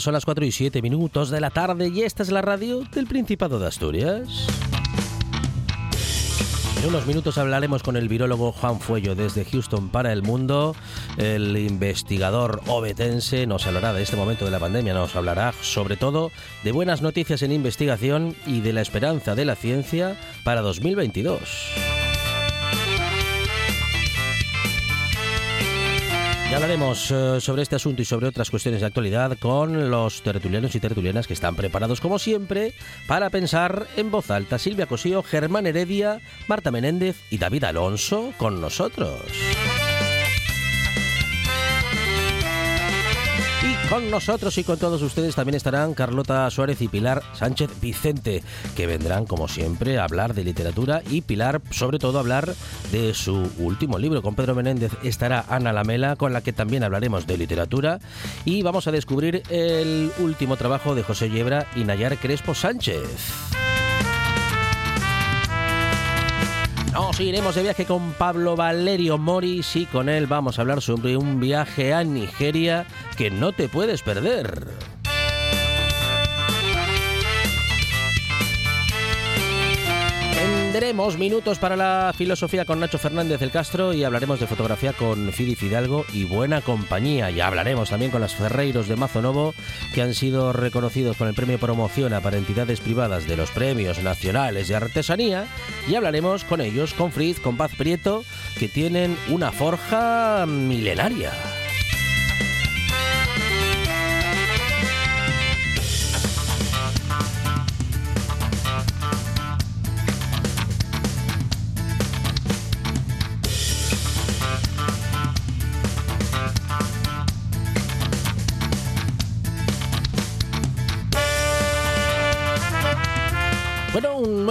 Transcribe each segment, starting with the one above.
Son las 4 y 7 minutos de la tarde y esta es la radio del Principado de Asturias. En unos minutos hablaremos con el virólogo Juan Fuello desde Houston para el mundo. El investigador obetense nos hablará de este momento de la pandemia, nos hablará sobre todo de buenas noticias en investigación y de la esperanza de la ciencia para 2022. Hablaremos eh, sobre este asunto y sobre otras cuestiones de actualidad con los tertulianos y tertulianas que están preparados, como siempre, para pensar en voz alta. Silvia Cosío, Germán Heredia, Marta Menéndez y David Alonso con nosotros. Con nosotros y con todos ustedes también estarán Carlota Suárez y Pilar Sánchez Vicente, que vendrán como siempre a hablar de literatura y Pilar sobre todo a hablar de su último libro. Con Pedro Menéndez estará Ana Lamela, con la que también hablaremos de literatura y vamos a descubrir el último trabajo de José Yebra y Nayar Crespo Sánchez. Nos iremos de viaje con Pablo Valerio Moris y con él vamos a hablar sobre un viaje a Nigeria que no te puedes perder. Tendremos minutos para la filosofía con Nacho Fernández del Castro y hablaremos de fotografía con Fidi Fidalgo y buena compañía. Y hablaremos también con las Ferreiros de Mazo Novo que han sido reconocidos con el premio Promociona para entidades privadas de los premios nacionales de artesanía. Y hablaremos con ellos, con Fritz, con Paz Prieto, que tienen una forja milenaria.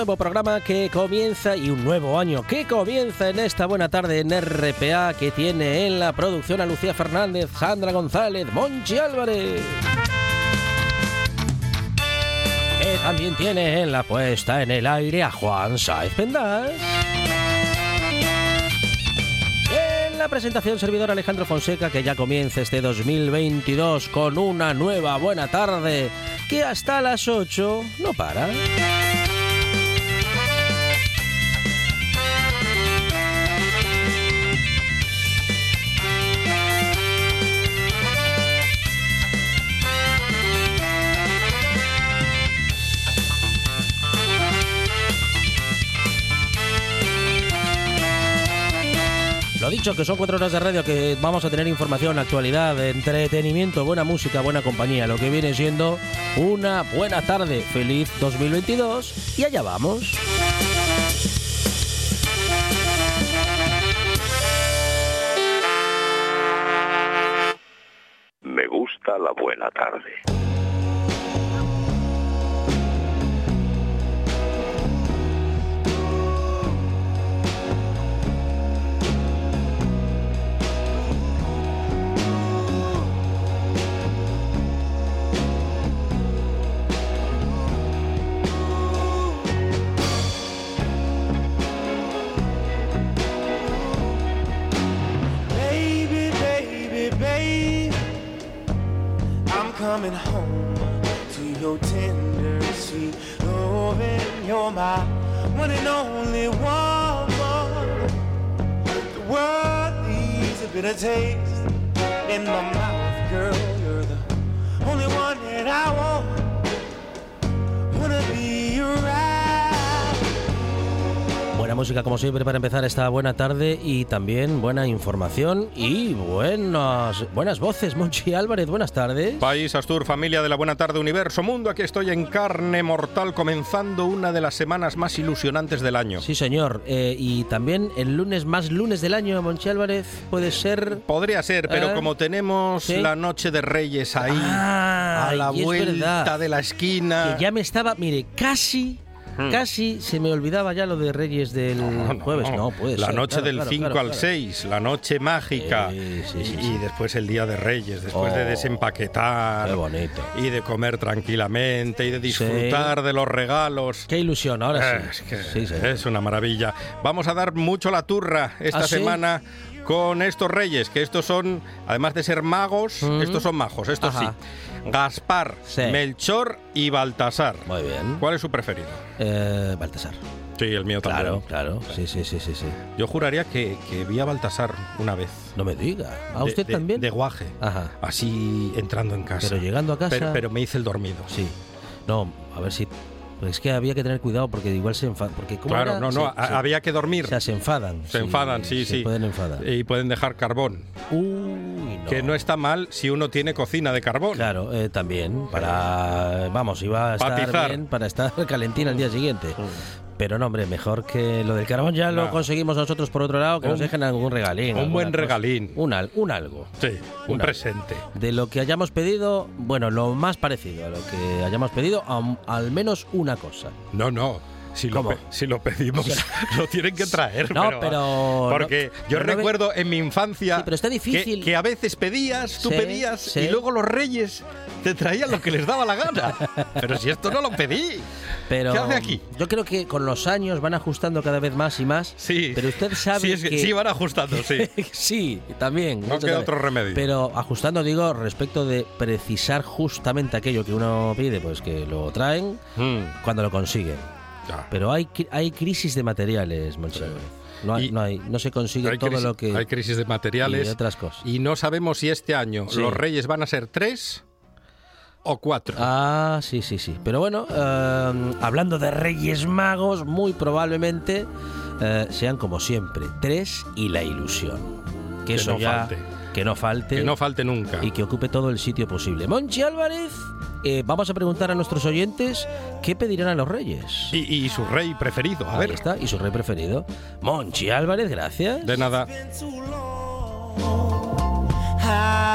Nuevo programa que comienza y un nuevo año que comienza en esta buena tarde en RPA que tiene en la producción a Lucía Fernández, Sandra González, Monchi Álvarez. Que también tiene en la puesta en el aire a Juan Saez Pendas. En la presentación servidor Alejandro Fonseca que ya comienza este 2022 con una nueva buena tarde que hasta las 8 no para. Lo dicho, que son cuatro horas de radio que vamos a tener información, actualidad, entretenimiento, buena música, buena compañía, lo que viene siendo una buena tarde. Feliz 2022 y allá vamos. Me gusta la buena tarde. hesitate. Música como siempre para empezar esta buena tarde y también buena información y buenas, buenas voces. Monchi Álvarez, buenas tardes. País, Astur, familia de la Buena Tarde, Universo, Mundo, aquí estoy en carne mortal comenzando una de las semanas más ilusionantes del año. Sí, señor. Eh, y también el lunes más lunes del año, Monchi Álvarez, puede ser... Podría ser, pero ¿Eh? como tenemos ¿Sí? la noche de Reyes ahí, Ah, a la vuelta de la esquina... Que ya me estaba, mire, casi... Hmm. Casi se me olvidaba ya lo de Reyes del No, jueves. No, puede La ser, noche claro, del claro, 5 claro, al claro. 6, la noche mágica. Sí, sí, sí, y, después el día de Reyes, después de Oh, desempaquetar. Qué bonito. Y de comer tranquilamente y de disfrutar de los regalos. Qué ilusión, ahora Eh, sí. es que una maravilla. Vamos a dar mucho la turra esta ¿Ah, semana con estos reyes, que estos son, además de ser magos, Mm. estos son majos, estos Ajá. sí. Gaspar, Sí. Melchor y Baltasar. Muy bien. ¿Cuál es su preferido? Eh, Baltasar. Sí, el mío Claro, también. claro. Sí, sí, sí, sí, sí. Yo juraría que, que vi a Baltasar una vez. No me diga. ¿A De- usted de- también? De guaje. Ajá. Así entrando en casa. Pero llegando a casa. Pero, pero me hice el dormido. Sí. No, a ver si. Pues es que había que tener cuidado porque igual se enfadan. Porque ¿cómo Claro, era? no, no, Sí, a- sí. había que dormir. O sea, se enfadan. Se enfadan, sí, se sí. pueden enfadar. Y pueden dejar carbón. Uy, no. Que no está mal si uno tiene cocina de carbón. Claro, eh, también. Para. Vamos, iba a estar Patizar. bien para estar calentina al día siguiente. Pero no, hombre, mejor que lo del carbón ya lo conseguimos nosotros por otro lado, que nos dejen algún regalín. un buen cosa. regalín. Un, al- un algo. Sí, un presente. De lo que hayamos pedido, bueno, lo más parecido a lo que hayamos pedido, am- al menos una cosa. No, no. Si lo, si lo pedimos, lo tienen que traer. No, pero- Porque no, yo pero no ve- recuerdo en mi infancia Sí, pero está que, difícil. que a veces pedías, tú Sí, pedías, sí. y luego los reyes te traían lo que les daba la gana. pero si esto no lo pedí. Pero ¿Qué hace aquí? Yo creo que con los años van ajustando cada vez más y más. Sí. Pero usted sabe Sí, es que, que sí van ajustando, sí. sí, también. No queda otro remedio. Pero ajustando, digo, respecto de precisar justamente aquello que uno pide, pues que lo traen Mm, cuando lo consiguen. Pero hay, hay crisis de materiales, Monchi. No, hay- Y- no, hay, no se consigue Hay todo crisis, lo que... hay crisis de y materiales. otras cosas. Y no sabemos si este año Sí. los reyes van a ser tres o cuatro. Ah, sí, sí, sí. Pero bueno, eh, hablando de Reyes Magos, muy probablemente eh, sean como siempre, tres y la ilusión. Que, Que eso no ya... falte. Que no falte. que no falte nunca. y que ocupe todo el sitio posible. Monchi Álvarez, eh, vamos a preguntar a nuestros oyentes qué pedirán a los reyes. Y, y su rey preferido. A Ahí ver, está, y su rey preferido. Monchi Álvarez, gracias. de nada. too long. I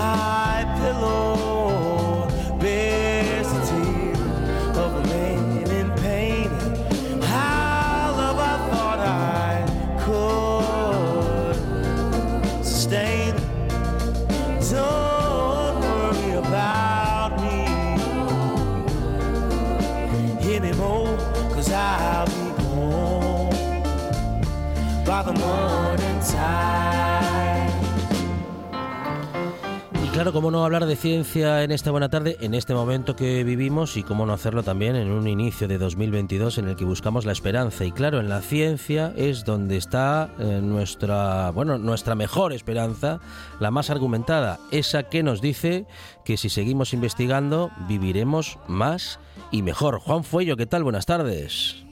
My pillow bears the tears of a man in pain. How love I thought I could sustain. Don't worry about me anymore, cause I'll be home by the morning tide. Claro, cómo no hablar de ciencia en esta buena tarde, en este momento que vivimos, y cómo no hacerlo también en un inicio de 2022 en el que buscamos la esperanza. Y claro, en la ciencia es donde está eh, nuestra, bueno, nuestra mejor esperanza, la más argumentada, esa que nos dice que si seguimos investigando viviremos más y mejor. Juan Fuello, ¿qué tal? Buenas tardes.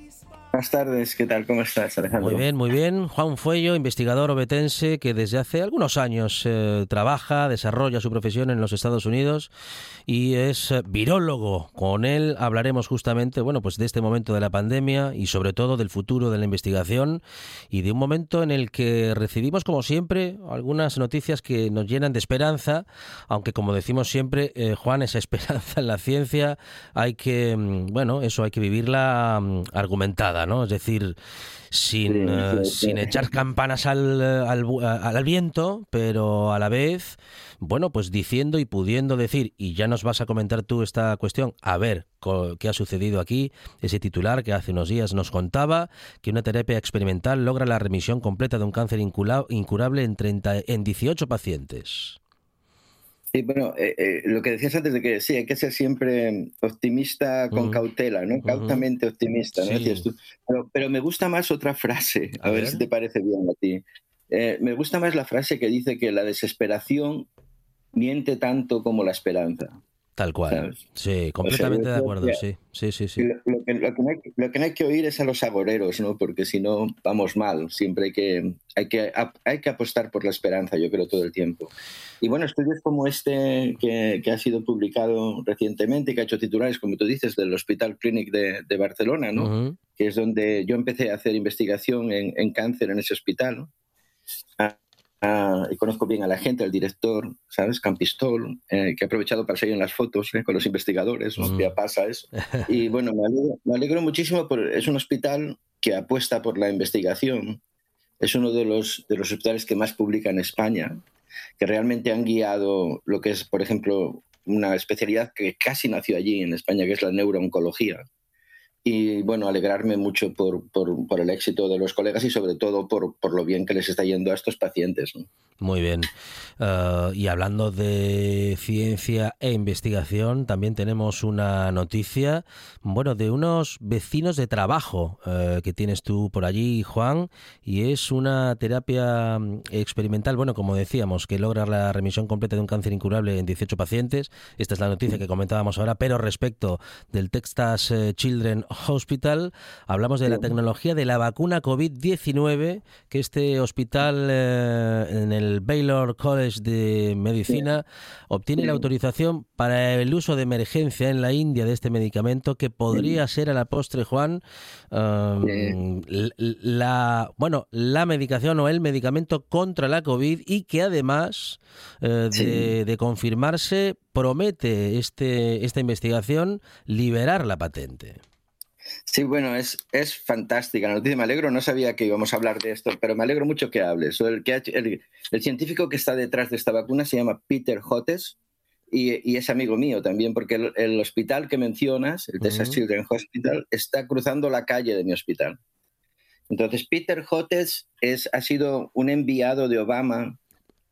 Buenas tardes, ¿qué tal? ¿Cómo estás, Alejandro? Muy bien, muy bien. Juan Fuello, investigador obetense que desde hace algunos años eh, trabaja, desarrolla su profesión en los Estados Unidos y es eh, virólogo. Con él hablaremos justamente, bueno, pues de este momento de la pandemia y sobre todo del futuro de la investigación y de un momento en el que recibimos, como siempre, algunas noticias que nos llenan de esperanza, aunque como decimos siempre, eh, Juan, esa esperanza en la ciencia hay que, mm, bueno, eso hay que vivirla mm, ¿no? Es decir, sin, Sí, eh, sí, sí. sin echar campanas al, al, al- viento, pero a la vez, bueno, pues diciendo y pudiendo decir, y ya nos vas a comentar tú esta cuestión, a ver qué ha sucedido aquí, ese titular que hace unos días nos contaba que una terapia experimental logra la remisión completa de un cáncer incurable en, 30, en 18 pacientes. Sí, bueno, eh, eh, lo que decías antes de que sí, hay que ser siempre optimista con cautela, ¿no? Cautamente optimista, ¿no? Sí. Decías tú. Pero, pero me gusta más otra frase, a, A ver, ver. si te parece bien a ti. Eh, me gusta más la frase que dice que la desesperación miente tanto como la esperanza. Tal cual. ¿Sabes? Sí, completamente yo de creo acuerdo, que- sí. Sí, sí, sí. Lo, lo que, lo que no hay, lo que no hay que oír es a los agoreros, ¿no? Porque si no, vamos mal. Siempre hay que, hay, que, hay que apostar por la esperanza, yo creo, todo el tiempo. Y bueno, estudios como este que, que ha sido publicado recientemente, que ha hecho titulares, como tú dices, del Hospital Clinic de, de Barcelona, ¿no? Ujú. que es donde yo empecé a hacer investigación en, en cáncer en ese hospital. ¿no? Ah, y conozco bien a la gente, al director, ¿sabes? Campistol, eh, que ha aprovechado para salir en las fotos ¿eh? con los investigadores, ¿no? Mm. Ya pasa eso. Y bueno, me alegro, me alegro muchísimo, por, es un hospital que apuesta por la investigación. Es uno de los, de los hospitales que más publica en España, que realmente han guiado lo que es, por ejemplo, una especialidad que casi nació allí en España, que es la neurooncología y bueno, alegrarme mucho por, por, el éxito de los colegas y sobre todo por, por lo bien que les está yendo a estos pacientes. Muy bien. Eh, y hablando de ciencia e investigación, también tenemos una noticia, bueno, de unos vecinos de trabajo eh, que tienes tú por allí, Juan, y es una terapia mm, experimental, bueno, como decíamos, que logra la remisión completa de un cáncer incurable en 18 pacientes. Esta es la noticia que comentábamos ahora, pero respecto del Texas eh, Children Hospital, hablamos de la tecnología de la vacuna COVID-19 que este hospital eh, en el Baylor College de Medicina obtiene la autorización para el uso de emergencia en la India de este medicamento que podría ser a la postre, Juan, um, l- la bueno la medicación o el medicamento contra la COVID y que además eh, de, de confirmarse promete este esta investigación liberar la patente. Sí, bueno, es, es fantástica la noticia. Me alegro, no sabía que íbamos a hablar de esto, pero me alegro mucho que hables. El, que ha hecho- el, el científico que está detrás de esta vacuna se llama Peter Hotes y, y es amigo mío también, porque el, el hospital que mencionas, el Texas Ujú. Children's Hospital, está cruzando la calle de mi hospital. Entonces, Peter Hotes es, ha sido un enviado de Obama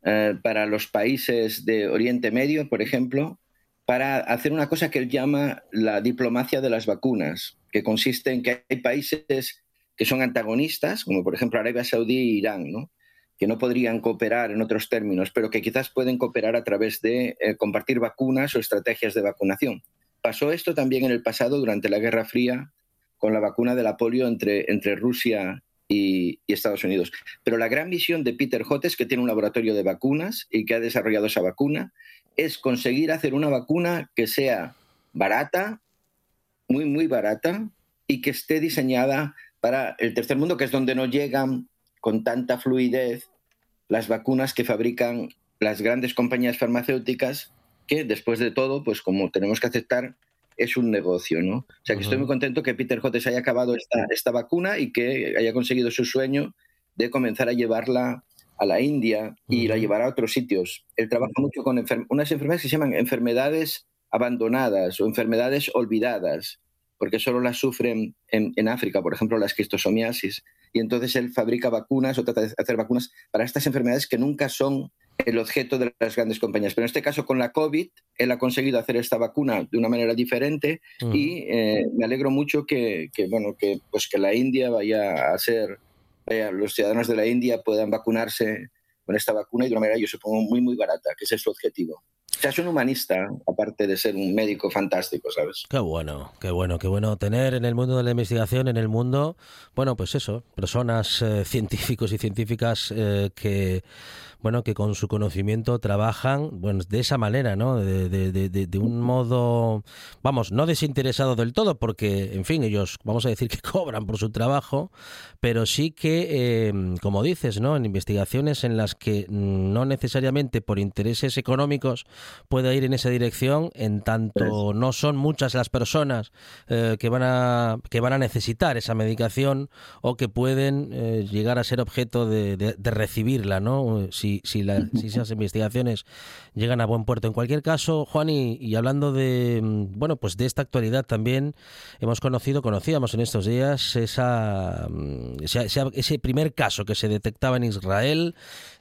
eh, para los países de Oriente Medio, por ejemplo, para hacer una cosa que él llama la diplomacia de las vacunas, que consiste en que hay países que son antagonistas, como por ejemplo Arabia Saudí e Irán, ¿no? que no podrían cooperar en otros términos, pero que quizás pueden cooperar a través de eh, compartir vacunas o estrategias de vacunación. Pasó esto también en el pasado durante la Guerra Fría con la vacuna de la polio entre, entre Rusia y, y Estados Unidos. Pero la gran visión de Peter Hotes, que tiene un laboratorio de vacunas y que ha desarrollado esa vacuna, es conseguir hacer una vacuna que sea barata, muy, muy barata, y que esté diseñada para el tercer mundo, que es donde no llegan con tanta fluidez las vacunas que fabrican las grandes compañías farmacéuticas, que después de todo, pues como tenemos que aceptar, es un negocio, ¿no? O sea que estoy muy contento que Peter Hotes haya acabado esta, esta vacuna y que haya conseguido su sueño de comenzar a llevarla a la India y la llevará a otros sitios. Él trabaja mucho con enfer- unas enfermedades que se llaman enfermedades abandonadas o enfermedades olvidadas, porque solo las sufren en, en África, por ejemplo, la esquistosomiasis. Y entonces él fabrica vacunas o trata de hacer vacunas para estas enfermedades que nunca son el objeto de las grandes compañías. Pero en este caso, con la COVID, él ha conseguido hacer esta vacuna de una manera diferente y eh, me alegro mucho que, que, bueno, que, pues que la India vaya a ser, vaya, los ciudadanos de la India puedan vacunarse con esta vacuna y de una manera, yo supongo, muy, muy barata, que ese es su objetivo. O sea, es un humanista, aparte de ser un médico fantástico, ¿sabes? Qué bueno, qué bueno, qué bueno tener en el mundo de la investigación, en el mundo, bueno, pues eso, personas eh, científicos y científicas eh, que, bueno, que con su conocimiento trabajan, bueno, de esa manera, ¿no? De, de- de- de- un modo, vamos, no desinteresado del todo, porque, en fin, ellos, vamos a decir que cobran por su trabajo, pero sí que, eh, como dices, ¿no? En investigaciones en las que mm, no necesariamente por intereses económicos pueda ir en esa dirección, en tanto no son muchas las personas eh, que van a que van a necesitar esa medicación o que pueden eh, llegar a ser objeto de, de- de recibirla, ¿no? Si, si, la- si esas investigaciones llegan a buen puerto. En cualquier caso, Juan, y, y hablando de mm, bueno, pues de esta actualidad también hemos conocido, conocíamos en estos días esa, mm, ese primer caso que se detectaba en Israel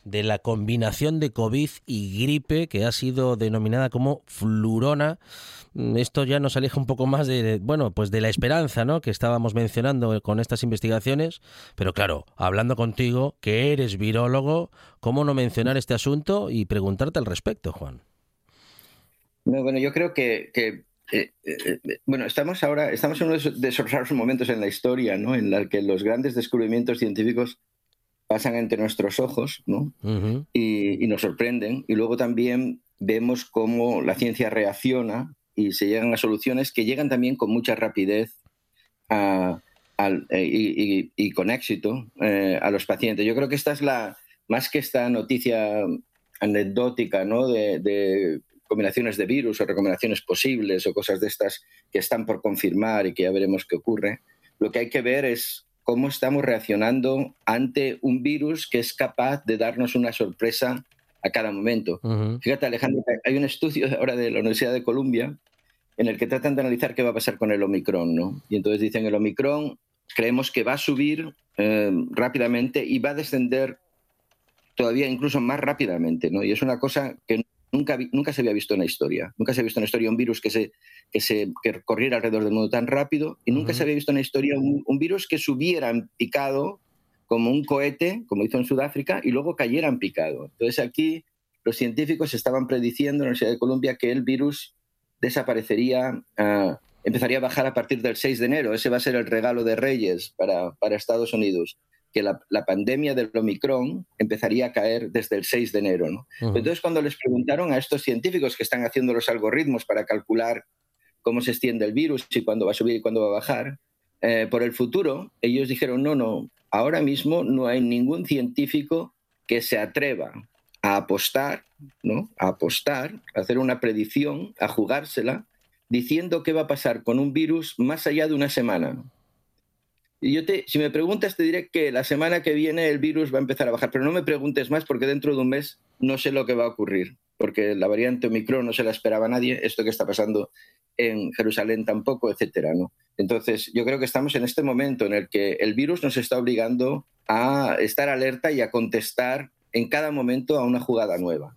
de la combinación de COVID y gripe que ha sido denominada como flurona. Mm, esto ya nos aleja un poco más de, bueno, pues de la esperanza, ¿no? Que estábamos mencionando con estas investigaciones. Pero claro, hablando contigo, que eres virólogo, ¿cómo no mencionar este asunto y preguntarte al respecto, Juan? bueno, yo creo que, eh, eh, eh, bueno, estamos ahora, estamos en uno de esos raros momentos en la historia, ¿no? En la que los grandes descubrimientos científicos pasan entre nuestros ojos, ¿no? y, nos sorprenden. Y luego también vemos cómo la ciencia reacciona y se llegan a soluciones que llegan también con mucha rapidez y, con éxito a los pacientes. Yo creo que esta es la, más que esta noticia anecdótica, ¿no? de combinaciones de virus o recomendaciones posibles o cosas de estas que están por confirmar y que ya veremos qué ocurre, lo que hay que ver es cómo estamos reaccionando ante un virus que es capaz de darnos una sorpresa a cada momento. Fíjate, Alejandro, hay un estudio ahora de la Universidad de Columbia en el que tratan de analizar qué va a pasar con el Omicron, ¿no? Y entonces dicen, el Omicron creemos que va a subir eh, rápidamente y va a descender todavía incluso más rápidamente, ¿no? Y es una cosa que Nunca, nunca se había visto en la historia. Nunca se había visto en la historia un virus que, se, que, se, que corriera alrededor del mundo tan rápido y nunca se había visto en la historia un, virus que subiera en picado como un cohete, como hizo en Sudáfrica, y luego cayera en picado. Entonces aquí los científicos estaban prediciendo en la Universidad de Columbia que el virus desaparecería, ah, empezaría a bajar a partir del 6 de enero. Ese va a ser el regalo de Reyes para, para Estados Unidos que la, pandemia del Omicron empezaría a caer desde el 6 de enero. ¿no? Entonces, cuando les preguntaron a estos científicos que están haciendo los algoritmos para calcular cómo se extiende el virus y cuándo va a subir y cuándo va a bajar, eh, por el futuro, ellos dijeron, no, no, ahora mismo no hay ningún científico que se atreva a apostar, ¿no? A apostar, a hacer una predicción, a jugársela, diciendo qué va a pasar con un virus más allá de una semana. Yo te, si me preguntas, te diré que la semana que viene el virus va a empezar a bajar, pero no me preguntes más porque dentro de un mes no sé lo que va a ocurrir, porque la variante Omicron no se la esperaba nadie, esto que está pasando en Jerusalén tampoco, etcétera, ¿no? Entonces, yo creo que estamos en este momento en el que el virus nos está obligando a estar alerta y a contestar en cada momento a una jugada nueva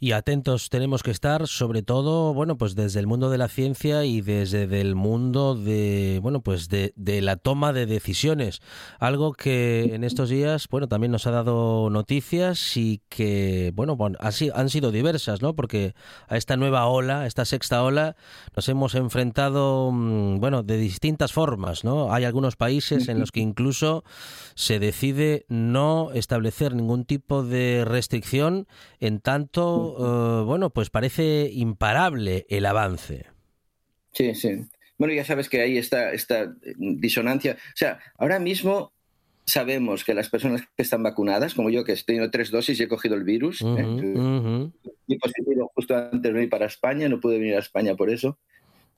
y atentos tenemos que estar, sobre todo, bueno, pues desde el mundo de la ciencia y desde el mundo de, bueno, pues de, la toma de decisiones. Algo que en estos días, bueno, también nos ha dado noticias y que, bueno, bueno así han sido diversas, ¿no? Porque a esta nueva ola, a esta sexta ola, nos hemos enfrentado, mm, bueno, de distintas formas, ¿no? Hay algunos países en los que incluso se decide no establecer ningún tipo de restricción en tanto eh, bueno, pues parece imparable el avance. Sí, sí. Bueno, ya sabes que hay esta, esta disonancia. O sea, ahora mismo sabemos que las personas que están vacunadas, como yo que he tenido tres dosis y he cogido el virus, uh positivo justo antes de venir para España, no pude venir a España por eso,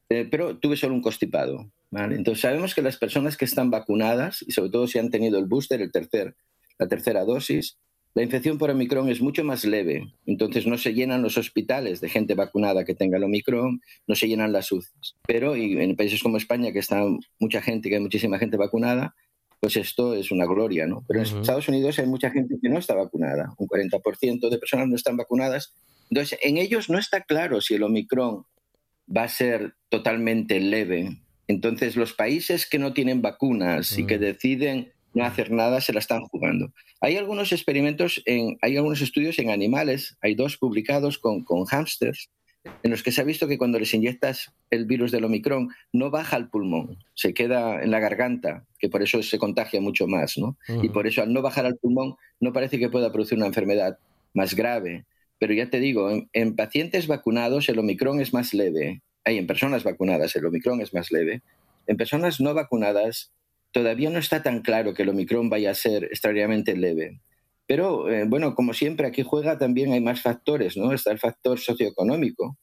eh, pero tuve solo un constipado. Entonces sabemos que las personas que están vacunadas, y sobre todo si han tenido el booster, el tercer, la tercera dosis, la infección por Omicron es mucho más leve, entonces no se llenan los hospitales de gente vacunada que tenga el Omicron, no se llenan las UCIs. Pero en países como España, que está mucha gente, que hay muchísima gente vacunada, pues esto es una gloria, ¿no? Pero en Estados Unidos hay mucha gente que no está vacunada, un 40% de personas no están vacunadas. Entonces, en ellos no está claro si el Omicron va a ser totalmente leve. Entonces, los países que no tienen vacunas y que deciden no hacer nada, se la están jugando. Hay algunos experimentos, en, hay algunos estudios en animales, hay dos publicados con, con hámsters, en los que se ha visto que cuando les inyectas el virus del Omicron no baja al pulmón, se queda en la garganta, que por eso se contagia mucho más, ¿no? Y por eso al no bajar al pulmón no parece que pueda producir una enfermedad más grave. Pero ya te digo, en, en pacientes vacunados el Omicron es más leve, hay en personas vacunadas el Omicron es más leve, en personas no vacunadas todavía no está tan claro que el Omicron vaya a ser extraordinariamente leve. Pero eh, bueno, como siempre, aquí juega también hay más factores, ¿no? Está el factor socioeconómico.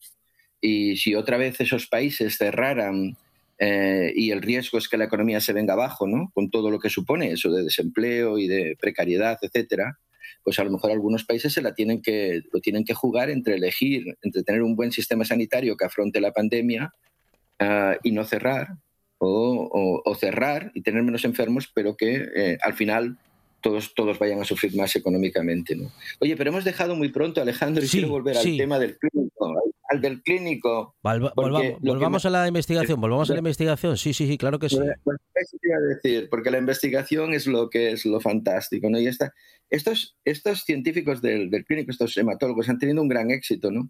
Y si otra vez esos países cerraran eh, y el riesgo es que la economía se venga abajo, ¿no? Con todo lo que supone eso de desempleo y de precariedad, etcétera, pues a lo mejor algunos países se la tienen que, lo tienen que jugar entre elegir, entre tener un buen sistema sanitario que afronte la pandemia ah, y no cerrar, o, cerrar y tener menos enfermos, pero que eh, al final todos, todos vayan a sufrir más económicamente. ¿no? Oye, pero hemos dejado muy pronto, Alejandro, y Sí, quiero volver sí. al tema del clínico, al, al del clínico. Porque volvamos volvamos me- a la investigación, volvamos a la investigación. Sí, sí, sí, claro que sí. Pues eso te iba a decir, porque la investigación es lo que es lo fantástico, ¿no? Y esta, estos, estos científicos del, del clínico, estos hematólogos, han tenido un gran éxito, ¿no?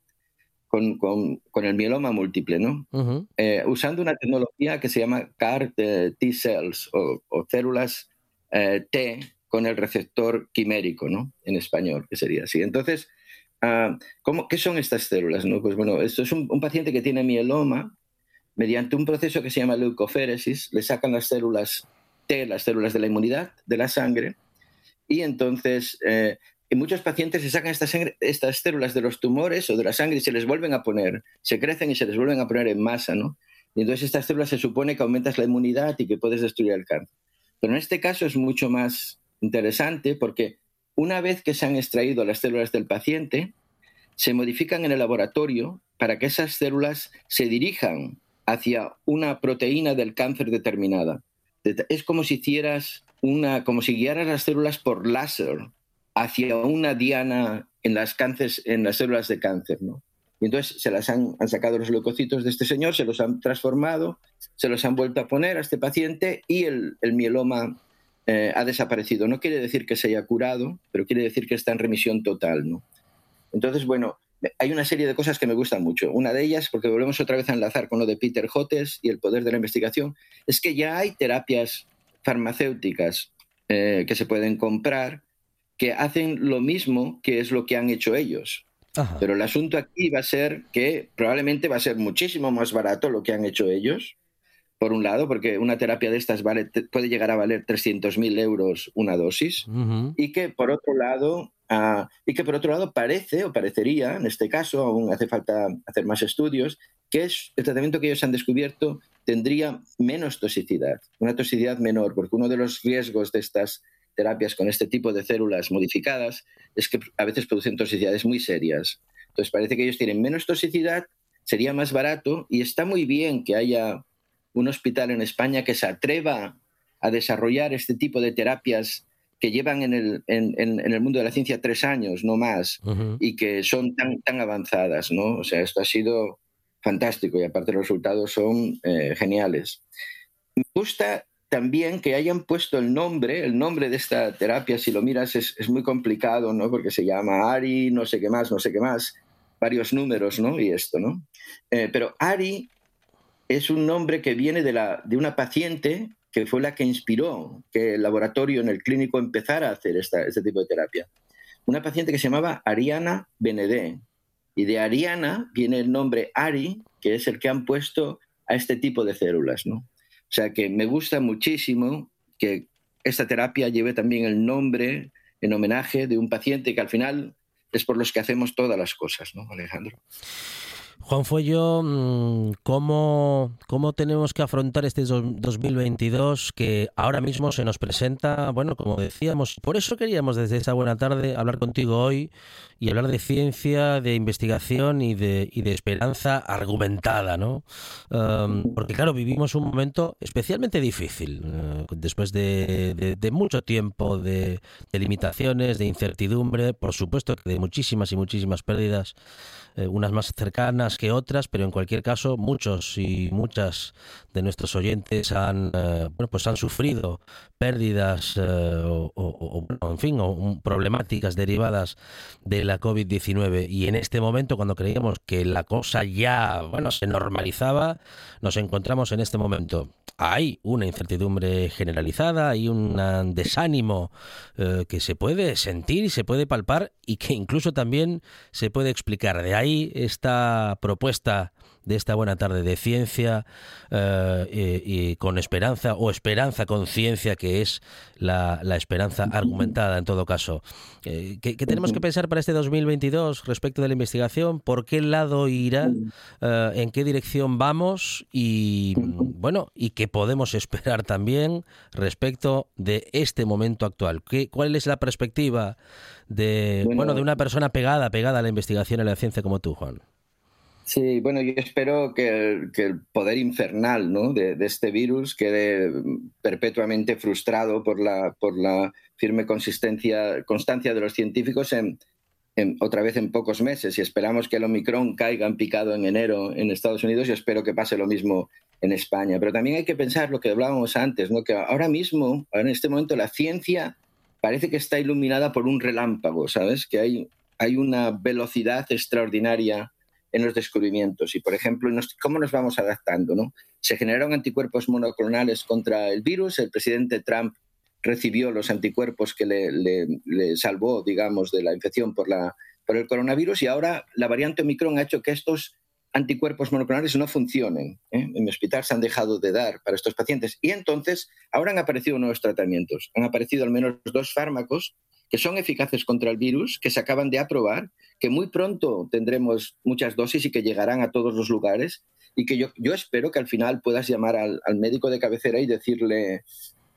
Con, con, con el mieloma múltiple, ¿no? Ujú. Eh, usando una tecnología que se llama CAR eh, T cells o, o células eh, T con el receptor quimérico, ¿no? En español, que sería así. Entonces, ah, ¿cómo, ¿qué son estas células? No? Pues bueno, esto es un, un paciente que tiene mieloma, mediante un proceso que se llama leucoféresis, le sacan las células T, las células de la inmunidad, de la sangre, y entonces eh, en muchos pacientes se sacan estas, estas células de los tumores o de la sangre y se les vuelven a poner, se crecen y se les vuelven a poner en masa, ¿no? Y entonces estas células se supone que aumentas la inmunidad y que puedes destruir el cáncer. Pero en este caso es mucho más interesante porque una vez que se han extraído las células del paciente, se modifican en el laboratorio para que esas células se dirijan hacia una proteína del cáncer determinada. De- Es como si hicieras una, como si guiaras las células por láser hacia una diana en las, células de cáncer, ¿no? Y entonces se las han, sacado los leucocitos de este señor, se los han transformado, se los han vuelto a poner a este paciente y el, el mieloma eh, ha desaparecido. No quiere decir que se haya curado, pero quiere decir que está en remisión total, ¿no? Entonces, bueno, hay una serie de cosas que me gustan mucho. Una de ellas, porque volvemos otra vez a enlazar con lo de Peter Hotez y el poder de la investigación, es que ya hay terapias farmacéuticas eh, que se pueden comprar que hacen lo mismo que es lo que han hecho ellos. Ajá. Pero el asunto aquí va a ser que probablemente va a ser muchísimo más barato lo que han hecho ellos, por un lado, porque una terapia de estas vale, puede llegar a valer 300.000 euros una dosis y que por otro lado ah, y que por otro lado parece o parecería en este caso aún hace falta hacer más estudios que es el tratamiento que ellos han descubierto tendría menos toxicidad una toxicidad menor porque uno de los riesgos de estas terapias con este tipo de células modificadas es que a veces producen toxicidades muy serias entonces parece que ellos tienen menos toxicidad sería más barato y está muy bien que haya un hospital en España que se atreva a desarrollar este tipo de terapias que llevan en el, en, en- en el mundo de la ciencia tres años, no más, y que son tan, tan avanzadas, ¿no? O sea, esto ha sido fantástico y aparte los resultados son eh, geniales. Me gusta también que hayan puesto el nombre, el nombre de esta terapia, si lo miras es, muy complicado, ¿no? Porque se llama Ari, no sé qué más, no sé qué más, varios números, ¿no? Y esto, ¿no? Eh, pero Ari es un nombre que viene de, una paciente que fue la que inspiró que el laboratorio en el clínico empezara a hacer este tipo de terapia. Una paciente que se llamaba Ariana Benedé. Y de Ariana viene el nombre Ari, que es el que han puesto a este tipo de células. ¿no? O sea que me gusta muchísimo que esta terapia lleve también el nombre en homenaje de un paciente que al final es por los que hacemos todas las cosas, ¿no, Alejandro? Juan Fuello, mm, ¿cómo, ¿cómo tenemos que afrontar este dos- 2022 que ahora mismo se nos presenta? Bueno, como decíamos, por eso queríamos desde esta buena tarde hablar contigo hoy y hablar de ciencia, de investigación y de, y de esperanza argumentada, ¿no? Um, porque claro, vivimos un momento especialmente difícil, eh, después de, de- mucho tiempo de, de limitaciones, de incertidumbre, por supuesto que de muchísimas y muchísimas pérdidas eh, unas más cercanas que otras, pero en cualquier caso muchos y muchas de nuestros oyentes han eh, bueno pues han sufrido pérdidas eh, o, en fin o problemáticas derivadas de la COVID-19 y en este momento cuando creíamos que la cosa ya bueno se normalizaba nos encontramos en este momento hay una incertidumbre generalizada hay un desánimo eh, que se puede sentir y se puede palpar y que incluso también se puede explicar. De ahí esta propuesta de esta buena tarde de ciencia eh, y, y con esperanza o esperanza con ciencia que es la, la esperanza argumentada en todo caso. Eh, ¿qué, qué tenemos que pensar para este 2022 respecto de la investigación? ¿Por qué lado irá? Eh, ¿En qué dirección vamos? Y bueno, y qué podemos esperar también respecto de este momento actual. ¿Qué, ¿Cuál es la perspectiva de, Bueno, bueno, de una persona pegada, pegada a la investigación y a la ciencia como tú, Juan? Sí, bueno, yo espero que, el poder infernal ¿no? de, este virus quede perpetuamente frustrado por la, firme consistencia, constancia de los científicos en, otra vez en pocos meses. Y esperamos que el Omicron caiga en picado en enero en Estados Unidos y espero que pase lo mismo en España. Pero también hay que pensar lo que hablábamos antes, ¿no? que ahora mismo, en este momento, la ciencia parece que está iluminada por un relámpago, ¿sabes? Que hay una velocidad extraordinaria en los descubrimientos y, por ejemplo, cómo nos vamos adaptando. ¿no? Se generaron anticuerpos monoclonales contra el virus, el presidente Trump recibió los anticuerpos que le, salvó, digamos, de la infección por, la, por el coronavirus y ahora la variante Omicron ha hecho que estos anticuerpos monoclonales no funcionen. ¿eh? En mi hospital se han dejado de dar para estos pacientes. Y entonces, ahora han aparecido nuevos tratamientos. Han aparecido al menos dos fármacos que son eficaces contra el virus, que se acaban de aprobar, que muy pronto tendremos muchas dosis y que llegarán a todos los lugares. Y que yo, yo espero que al final puedas llamar al, médico de cabecera y decirle,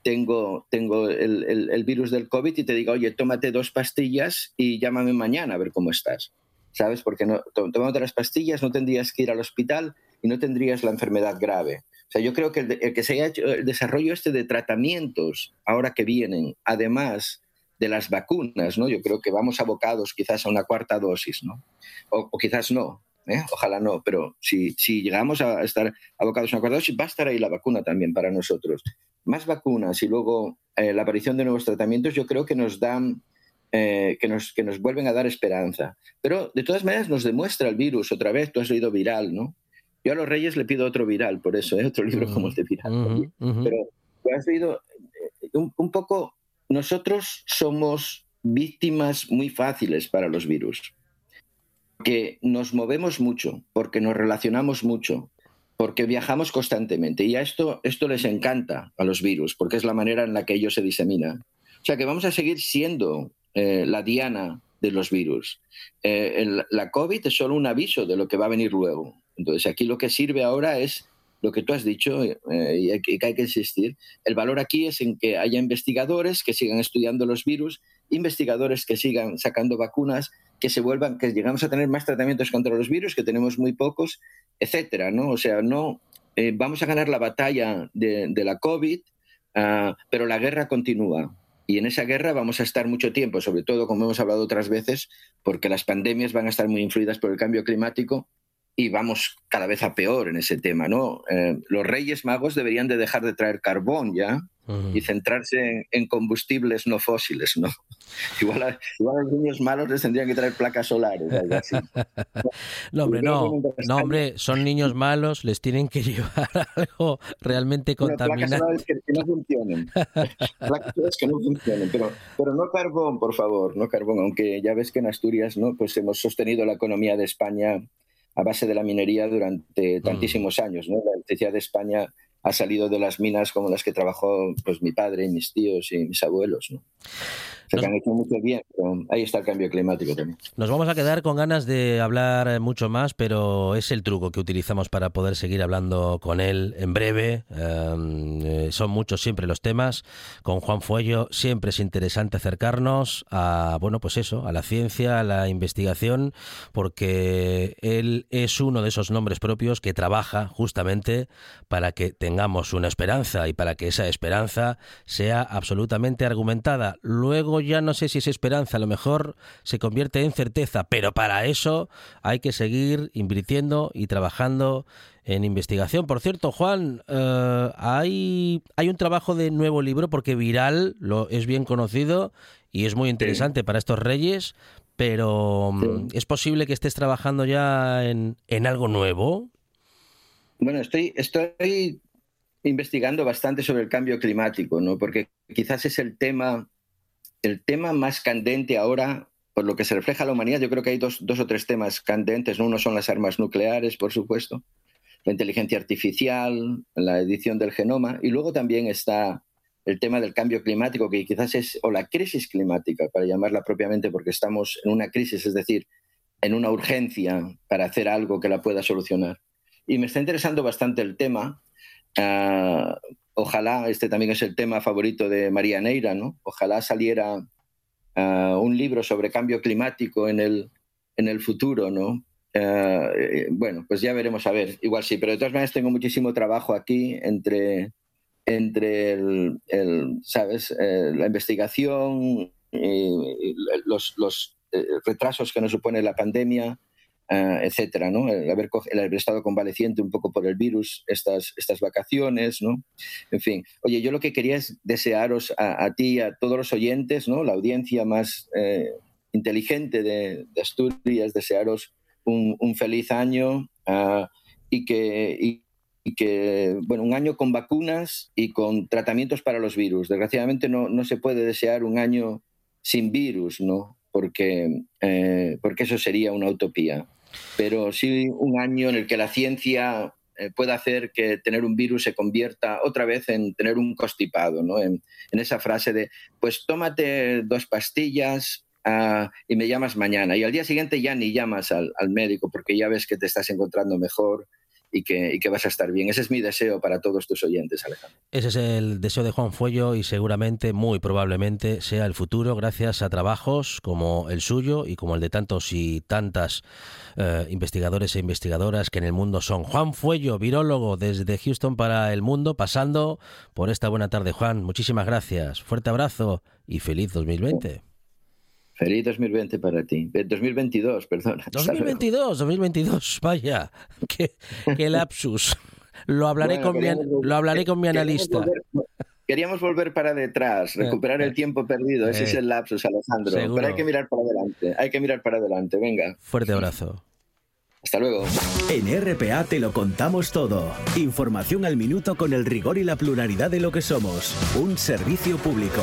tengo, tengo el, el virus del COVID y te diga, oye, tómate dos pastillas y llámame mañana a ver cómo estás. ¿sabes? Porque no, tomándote las pastillas no tendrías que ir al hospital y no tendrías la enfermedad grave. O sea, yo creo que el, que se haya hecho el desarrollo este de tratamientos ahora que vienen, además de las vacunas, ¿no? Yo creo que vamos abocados quizás a una cuarta dosis, ¿no? O, quizás no, ¿eh? ojalá no, pero si, si llegamos a estar abocados a una cuarta dosis, va a estar ahí la vacuna también para nosotros. Más vacunas y luego eh, la aparición de nuevos tratamientos, yo creo que nos dan eh, que, nos, que nos vuelven a dar esperanza. Pero de todas maneras nos demuestra el virus otra vez, tú has leído viral, ¿no? Yo a los reyes le pido otro viral, por eso, ¿eh? otro libro como el de viral. Pero tú has leído un, un poco, nosotros somos víctimas muy fáciles para los virus, que nos movemos mucho, porque nos relacionamos mucho, porque viajamos constantemente. Y a esto, esto les encanta a los virus, porque es la manera en la que ellos se diseminan. O sea que vamos a seguir siendo eh, la diana de los virus. Eh, la COVID es solo un aviso de lo que va a venir luego. Entonces, aquí lo que sirve ahora es lo que tú has dicho eh, y hay que, hay que insistir. El valor aquí es en que haya investigadores que sigan estudiando los virus, investigadores que sigan sacando vacunas, que se vuelvan, que llegamos a tener más tratamientos contra los virus, que tenemos muy pocos, etcétera, ¿no? O sea, no vamos a ganar la batalla de, la COVID, ah, pero la guerra continúa. Y en esa guerra vamos a estar mucho tiempo, sobre todo, como hemos hablado otras veces, porque las pandemias van a estar muy influidas por el cambio climático y vamos cada vez a peor en ese tema, ¿no? Eh, los reyes magos deberían de dejar de traer carbón ya y centrarse en, combustibles no fósiles, ¿no? Igual a, los niños malos les tendrían que traer placas solares. no, hombre, no, no, hombre, son niños malos, les tienen que llevar algo realmente contaminante. placas que, que, no funcionen. placas que no funcionen, pero, pero no carbón, por favor, no carbón, aunque ya ves que en Asturias, ¿no? Pues hemos sostenido la economía de España a base de la minería durante mm. tantísimos años, ¿no? La electricidad de España ha salido de las minas como las que trabajó pues mi padre y mis tíos y mis abuelos. ¿no? Se han hecho mucho bien, ahí está el cambio climático también. Nos vamos a quedar con ganas de hablar mucho más, pero es el truco que utilizamos para poder seguir hablando con él en breve. Em, eh, son muchos siempre los temas. Con Juan Fuello siempre es interesante acercarnos a, bueno, pues eso, a la ciencia, a la investigación, porque él es uno de esos nombres propios que trabaja justamente para que tengamos una esperanza y para que esa esperanza sea absolutamente argumentada. Luego ya no sé si es esperanza, a lo mejor se convierte en certeza, pero para eso hay que seguir invirtiendo y trabajando en investigación. Por cierto, Juan, eh, hay, hay un trabajo de nuevo libro porque Viral lo es bien conocido y es muy interesante para estos reyes, pero mm, ¿es posible que estés trabajando ya en, en algo nuevo? Bueno, estoy, estoy investigando bastante sobre el cambio climático, ¿no? Porque quizás es el tema el tema más candente ahora, por lo que se refleja la humanidad, yo creo que hay dos, o tres temas candentes. Uno son las armas nucleares, por supuesto, la inteligencia artificial, la edición del genoma, y luego también está el tema del cambio climático, que quizás es, o la crisis climática, para llamarla propiamente, porque estamos en una crisis, es decir, en una urgencia para hacer algo que la pueda solucionar. Y me está interesando bastante el tema. Ah, ojalá, este también es el tema favorito de María Neira, ¿no? Ojalá saliera ah, un libro sobre cambio climático en el, en el futuro, ¿no? eh, bueno, pues ya veremos a ver. Igual sí, pero de todas maneras tengo muchísimo trabajo aquí entre, entre el, ¿sabes? Eh, la investigación, los, los retrasos que nos supone la pandemia, etcétera, ¿no? El haber, estado convaleciente un poco por el virus estas, estas vacaciones, ¿no? En fin, oye, yo lo que quería es desearos a, ti, a todos los oyentes, ¿no? La audiencia más inteligente de, Asturias, desearos un, feliz año ah, y que... que, bueno, un año con vacunas y con tratamientos para los virus. Desgraciadamente no, no se puede desear un año sin virus, ¿no? Porque, eh, porque eso sería una utopía. Pero sí un año en el que la ciencia eh, pueda hacer que tener un virus se convierta otra vez en tener un constipado, ¿no? En, esa frase de, pues tómate dos pastillas, Ah, y me llamas mañana. Y al día siguiente ya ni llamas al, médico porque ya ves que te estás encontrando mejor y que, que, vas a estar bien. Ese es mi deseo para todos tus oyentes, Alejandro. Ese es el deseo de Juan Fuello y seguramente, muy probablemente, sea el futuro gracias a trabajos como el suyo y como el de tantos y tantas eh, investigadores e investigadoras que en el mundo son. Juan Fuello, virólogo desde Houston para el mundo, pasando por esta buena tarde. Juan, muchísimas gracias. Fuerte abrazo y feliz 2020. Feliz 2020 para ti. 2022, perdón. 2022, 2022, vaya. Qué, qué lapsus. Lo hablaré, con, mi, lo hablaré con mi analista. Queríamos volver para detrás, eh, recuperar el eh, tiempo perdido. Ese es eh, el lapsus, Alejandro. Pero hay que mirar para adelante. Hay que mirar para adelante. Venga. Fuerte abrazo. Hasta luego. En RPA te lo contamos todo. Información al minuto con el rigor y la pluralidad de lo que somos. Un servicio público.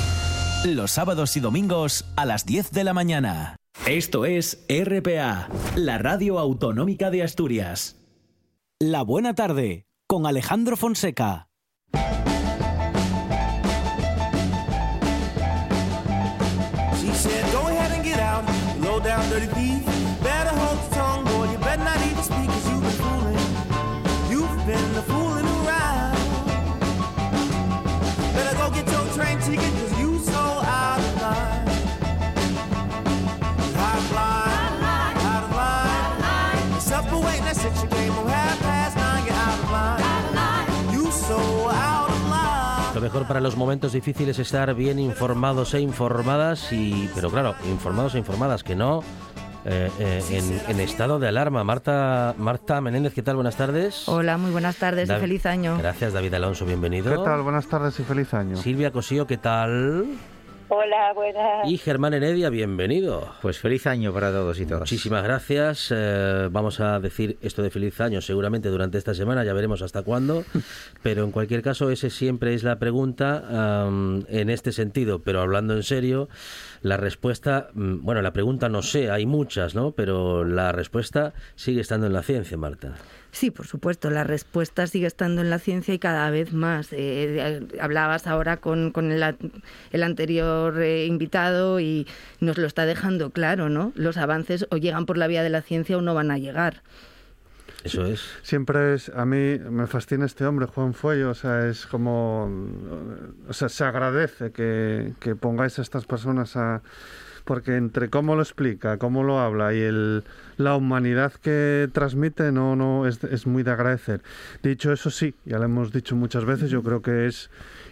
Los sábados y domingos a las 10 de la mañana. Esto es RPA, la radio autonómica de Asturias. La buena tarde con Alejandro Fonseca. Mejor para los momentos difíciles es estar bien informados e informadas, y, pero claro, informados e informadas, que no eh, eh, en, estado de alarma. Marta, Marta Menéndez, ¿qué tal? Buenas tardes. Hola, muy buenas tardes y feliz año. Gracias, David Alonso, bienvenido. ¿Qué tal? Buenas tardes y feliz año. Silvia Cosío, ¿qué tal? Hola, buenas. Y Germán Heredia, bienvenido. Pues feliz año para todos y todas. Muchísimas gracias. Eh, vamos a decir esto de feliz año seguramente durante esta semana, ya veremos hasta cuándo. pero en cualquier caso, ese siempre es la pregunta en este sentido. Pero hablando en serio, la respuesta, mm, bueno, la pregunta no sé, hay muchas, ¿no? Pero la respuesta sigue estando en la ciencia, Marta. Sí, por supuesto, la respuesta sigue estando en la ciencia y cada vez más. Eh, hablabas ahora con, con el, el, anterior eh, invitado y nos lo está dejando claro, ¿no? Los avances o llegan por la vía de la ciencia o no van a llegar. Eso es. Siempre es, a mí me fascina este hombre, Juan Fuello, o sea, es como, o sea, se agradece que, que pongáis a estas personas a porque entre cómo lo explica, cómo lo habla y el, la humanidad que transmite no, no es, es muy de agradecer. Dicho eso, sí, ya lo hemos dicho muchas veces, yo creo que es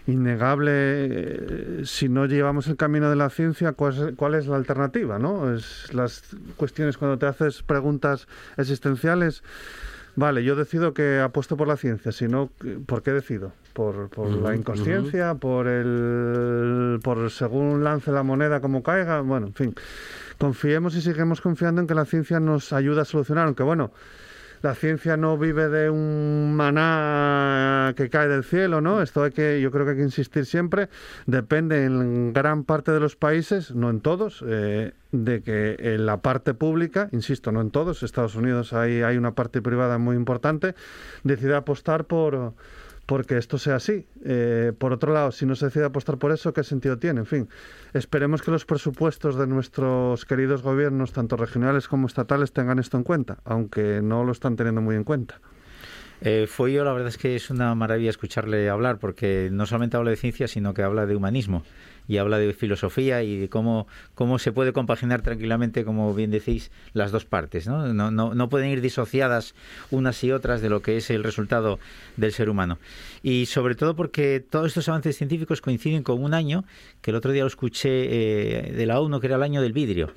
innegable eh, si no llevamos el camino de la ciencia, ¿cuál cuál es la alternativa? ¿no? Es las cuestiones cuando te haces preguntas existenciales vale, yo decido que apuesto por la ciencia, sino, ¿por qué decido? Por, por la inconsciencia, por el, por según lance la moneda como caiga, bueno, en fin. Confiemos y seguimos confiando en que la ciencia nos ayuda a solucionar, aunque bueno, la ciencia no vive de un maná que cae del cielo, ¿no? Esto hay que, yo creo que hay que insistir siempre. Depende en gran parte de los países, no en todos, eh, de que en la parte pública, insisto, no en todos, Estados Unidos hay, hay una parte privada muy importante, decide apostar por porque esto sea así. Eh, por otro lado, si no se decide apostar por eso, ¿qué sentido tiene? En fin, esperemos que los presupuestos de nuestros queridos gobiernos, tanto regionales como estatales, tengan esto en cuenta, aunque no lo están teniendo muy en cuenta. Eh, fue yo, la verdad es que es una maravilla escucharle hablar, porque no solamente habla de ciencia, sino que habla de humanismo y habla de filosofía y de cómo, cómo se puede compaginar tranquilamente, como bien decís, las dos partes. ¿no? No, no, no pueden ir disociadas unas y otras de lo que es el resultado del ser humano. Y sobre todo porque todos estos avances científicos coinciden con un año, que el otro día lo escuché eh, de la ONU, que era el año del vidrio.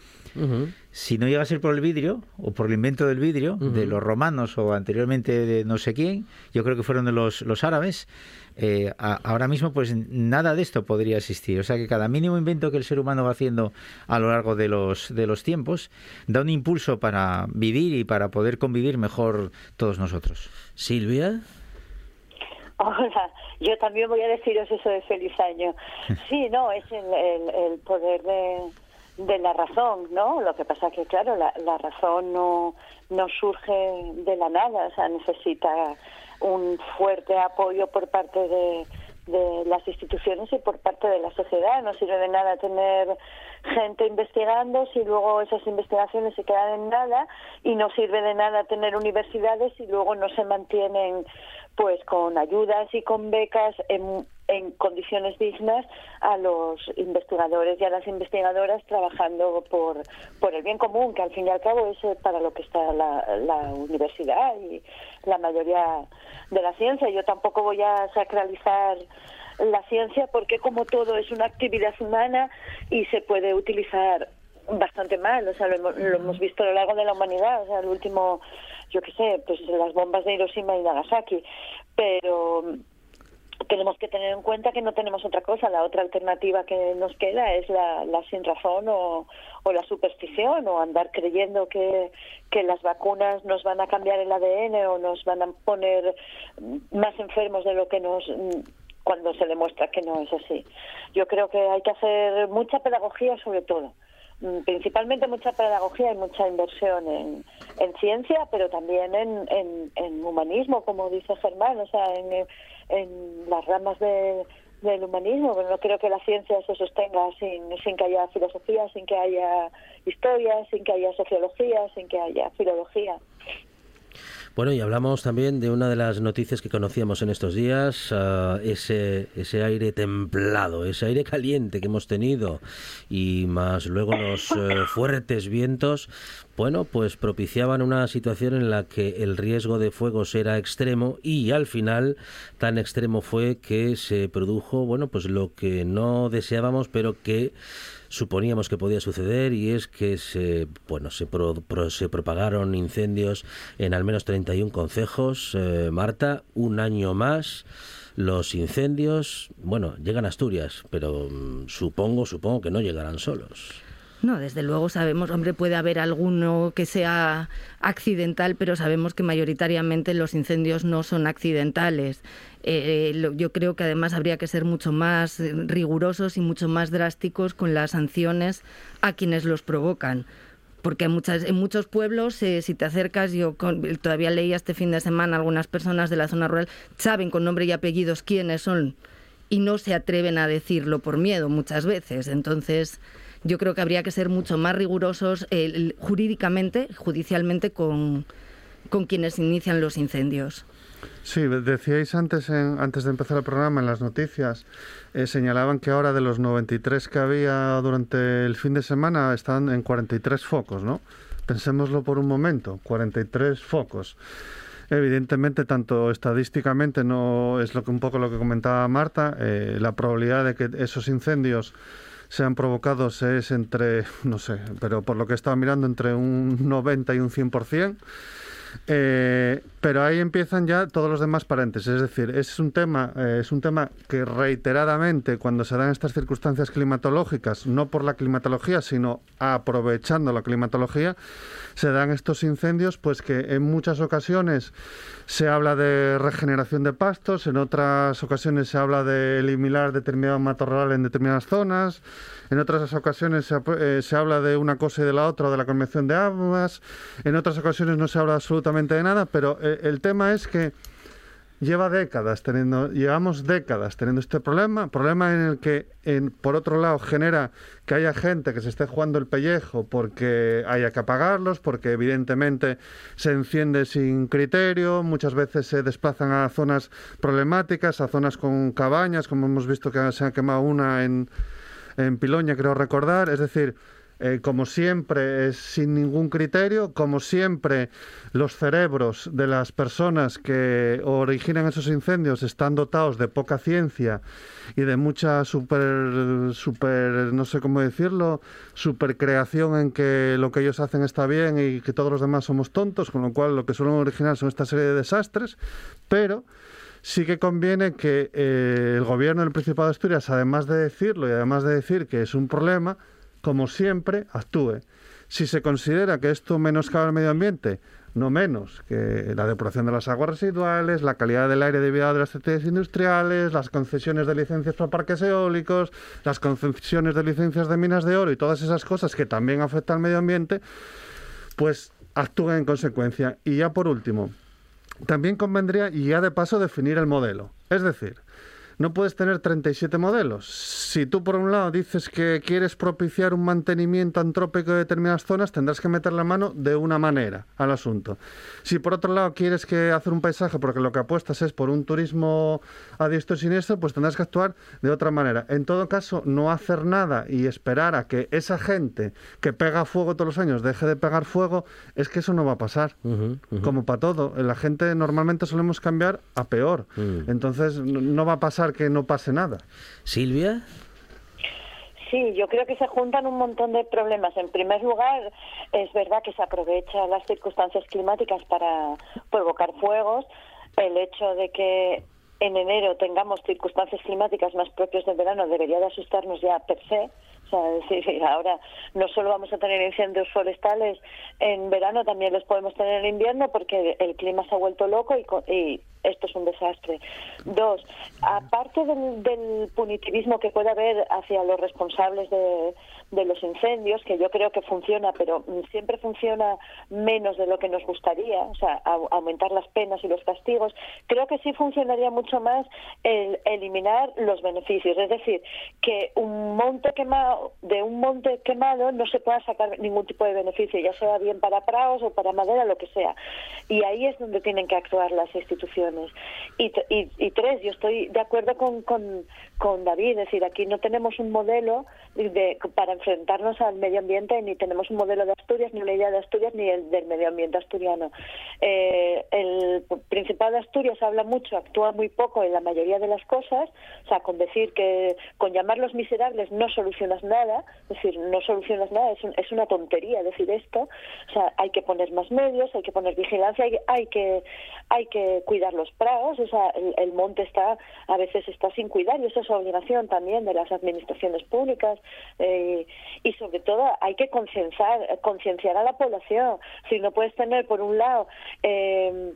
Si no llega a ser por el vidrio o por el invento del vidrio de los romanos o anteriormente de no sé quién, yo creo que fueron de los, los árabes, eh, ahora mismo pues nada de esto podría existir. O sea que cada mínimo invento que el ser humano va haciendo a lo largo de los, de los tiempos da un impulso para vivir y para poder convivir mejor todos nosotros. Silvia. Hola, yo también voy a deciros eso de feliz año. Sí, no, es el, el, poder de, de, la razón, ¿no? Lo que pasa que, claro, la, la razón no, no surge de la nada, o sea, necesita un fuerte apoyo por parte de, de las instituciones y por parte de la sociedad. No sirve de nada tener gente investigando si luego esas investigaciones se quedan en nada y no sirve de nada tener universidades si luego no se mantienen pues con ayudas y con becas en, en condiciones dignas a los investigadores y a las investigadoras trabajando por, por el bien común, que al fin y al cabo es eh, para lo que está la, la universidad y la mayoría de la ciencia. Yo tampoco voy a sacralizar la ciencia porque como todo es una actividad humana y se puede utilizar bastante mal, o sea, lo, lo hemos visto a lo largo de la humanidad, o sea, el último yo qué sé, pues las bombas de Hiroshima y Nagasaki, pero tenemos que tener en cuenta que no tenemos otra cosa. La otra alternativa que nos queda es la, la sin razón o, la superstición o andar creyendo que, que las vacunas nos van a cambiar el ADN o nos van a poner más enfermos de lo que nos cuando se demuestra que no es así. Yo creo que hay que hacer mucha pedagogía sobre todo Mm, principalmente mucha pedagogía y mucha inversión en, en ciencia, pero también en, en, humanismo, como dice Germán, o sea, en, en las ramas de, del humanismo. Pero no creo que la ciencia se sostenga sin, sin que haya filosofía, sin que haya historia, sin que haya sociología, sin que haya filología. Bueno, y hablamos también de una de las noticias que conocíamos en estos días, uh, ese, ese aire templado, ese aire caliente que hemos tenido y más luego los uh, fuertes vientos, bueno, pues propiciaban una situación en la que el riesgo de fuegos era extremo y al final tan extremo fue que se produjo, bueno, pues lo que no deseábamos, pero que suponíamos que podía suceder y es que se, bueno, se, pro, se propagaron incendios en al menos 31 concejos. Eh, Marta, un año más los incendios, bueno, llegan a Asturias, pero mmm, supongo, supongo que no llegarán solos. No, desde luego sabemos, hombre, puede haber alguno que sea accidental, pero sabemos que mayoritariamente los incendios no son accidentales. Eh, yo creo que además habría que ser mucho más rigurosos y mucho más drásticos con las sanciones a quienes los provocan porque en, muchas, muchos pueblos, eh, si te acercas, yo con, todavía leía este fin de semana, algunas personas de la zona rural saben con nombre y apellidos quiénes son y no se atreven a decirlo por miedo muchas veces. Entonces, yo creo que habría que ser mucho más rigurosos eh, jurídicamente, judicialmente, con, con quienes inician los incendios. Sí, decíais antes, en, antes de empezar el programa, en las noticias, eh, señalaban que ahora de los 93 que había durante el fin de semana están en 43 focos, ¿no? Pensémoslo por un momento, 43 focos. Evidentemente, tanto estadísticamente no es lo que un poco lo que comentaba Marta, eh, la probabilidad de que esos incendios sean provocados es entre, no sé, pero por lo que he estado mirando, entre un 90 y un 100%. Eh, Pero ahí empiezan ya todos los demás paréntesis. Es decir, es un tema, eh, es un tema que reiteradamente, cuando se dan estas circunstancias climatológicas, no por la climatología, sino aprovechando la climatología, se dan estos incendios, pues que en muchas ocasiones se habla de regeneración de pastos, en otras ocasiones se habla de eliminar determinado matorral en determinadas zonas, en otras ocasiones se, eh, se habla de una cosa y de la otra, de la convención de aguas, en otras ocasiones no se habla absolutamente de nada, pero el tema es que lleva décadas teniendo, llevamos décadas teniendo este problema, problema en el que, por otro lado, genera que haya gente que se esté jugando el pellejo porque haya que apagarlos, porque evidentemente se enciende sin criterio, muchas veces se desplazan a zonas problemáticas, a zonas con cabañas, como hemos visto que se ha quemado una en en Piloña, creo recordar. Es decir, eh, como siempre, es sin ningún criterio, como siempre, los cerebros de las personas que originan esos incendios están dotados de poca ciencia y de mucha super, super, no sé cómo decirlo, super creación en que lo que ellos hacen está bien y que todos los demás somos tontos, con lo cual lo que suelen originar son esta serie de desastres, pero sí que conviene que eh, el gobierno del Principado de Asturias, además de decirlo y además de decir que es un problema, como siempre, actúe. Si se considera que esto menoscaba el medio ambiente, no menos que la depuración de las aguas residuales, la calidad del aire debido de las actividades industriales, las concesiones de licencias para parques eólicos, las concesiones de licencias de minas de oro y todas esas cosas que también afectan al medio ambiente, pues actúen en consecuencia. Y ya por último, también convendría, y ya de paso, definir el modelo. Es decir, no puedes tener 37 modelos. Si tú, por un lado, dices que quieres propiciar un mantenimiento antrópico de determinadas zonas, tendrás que meter la mano de una manera al asunto. Si, por otro lado, quieres que hacer un paisaje porque lo que apuestas es por un turismo a diestro y siniestro, pues tendrás que actuar de otra manera. En todo caso, no hacer nada y esperar a que esa gente que pega fuego todos los años deje de pegar fuego, es que eso no va a pasar. Como para todo. La gente normalmente solemos cambiar a peor. Mm. Entonces, no va a pasar que no pase nada. Silvia. Sí, yo creo que se juntan un montón de problemas. En primer lugar, es verdad que se aprovechan las circunstancias climáticas para provocar fuegos. El hecho de que en enero tengamos circunstancias climáticas más propias del verano debería de asustarnos ya per se. Sea, es decir, ahora no solo vamos a tener incendios forestales en verano, también los podemos tener en invierno porque el clima se ha vuelto loco y, y esto es un desastre. Dos, aparte del, del punitivismo que puede haber hacia los responsables de, los incendios, que yo creo que funciona, pero siempre funciona menos de lo que nos gustaría, o sea, au- aumentar las penas y los castigos, creo que sí funcionaría mucho más el eliminar los beneficios, es decir, que un monte quemado, de un monte quemado no se pueda sacar ningún tipo de beneficio, ya sea bien para praos o para madera, lo que sea. Y ahí es donde tienen que actuar las instituciones. Y, y, y tres, yo estoy de acuerdo con, con, David, es decir, aquí no tenemos un modelo de, para enfrentarnos al medio ambiente, ni tenemos un modelo de Asturias, ni una idea de Asturias, ni el del medio ambiente asturiano. Eh, el Principado de Asturias habla mucho, actúa muy poco en la mayoría de las cosas, o sea, con decir que con llamarlos miserables no solucionas nada, es decir, no solucionas nada, es, un- es una tontería decir esto, o sea, hay que poner más medios, hay que poner vigilancia, hay, hay que hay que cuidar los prados, o sea, el, monte está a veces está sin cuidar y eso es obligación también de las administraciones públicas eh, y sobre todo hay que concienciar concienciar a la población, si no puedes tener por un lado eh,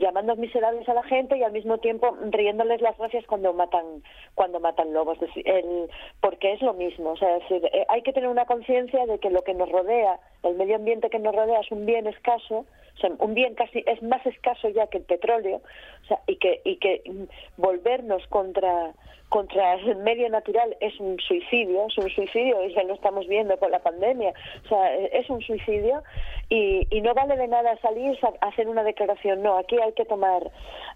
llamando miserables a la gente y al mismo tiempo riéndoles las gracias cuando matan cuando matan lobos, el- porque es lo mismo, eh, hay que tener una conciencia de que lo que nos rodea, el medio ambiente que nos rodea es un bien escaso, o sea, un bien casi es más escaso ya que el petróleo, y que y que volvernos contra contra el medio natural es un suicidio, es un suicidio y ya lo estamos viendo con la pandemia, o sea, eh, es un suicidio y, y no vale de nada salir a hacer una declaración, no, aquí hay que tomar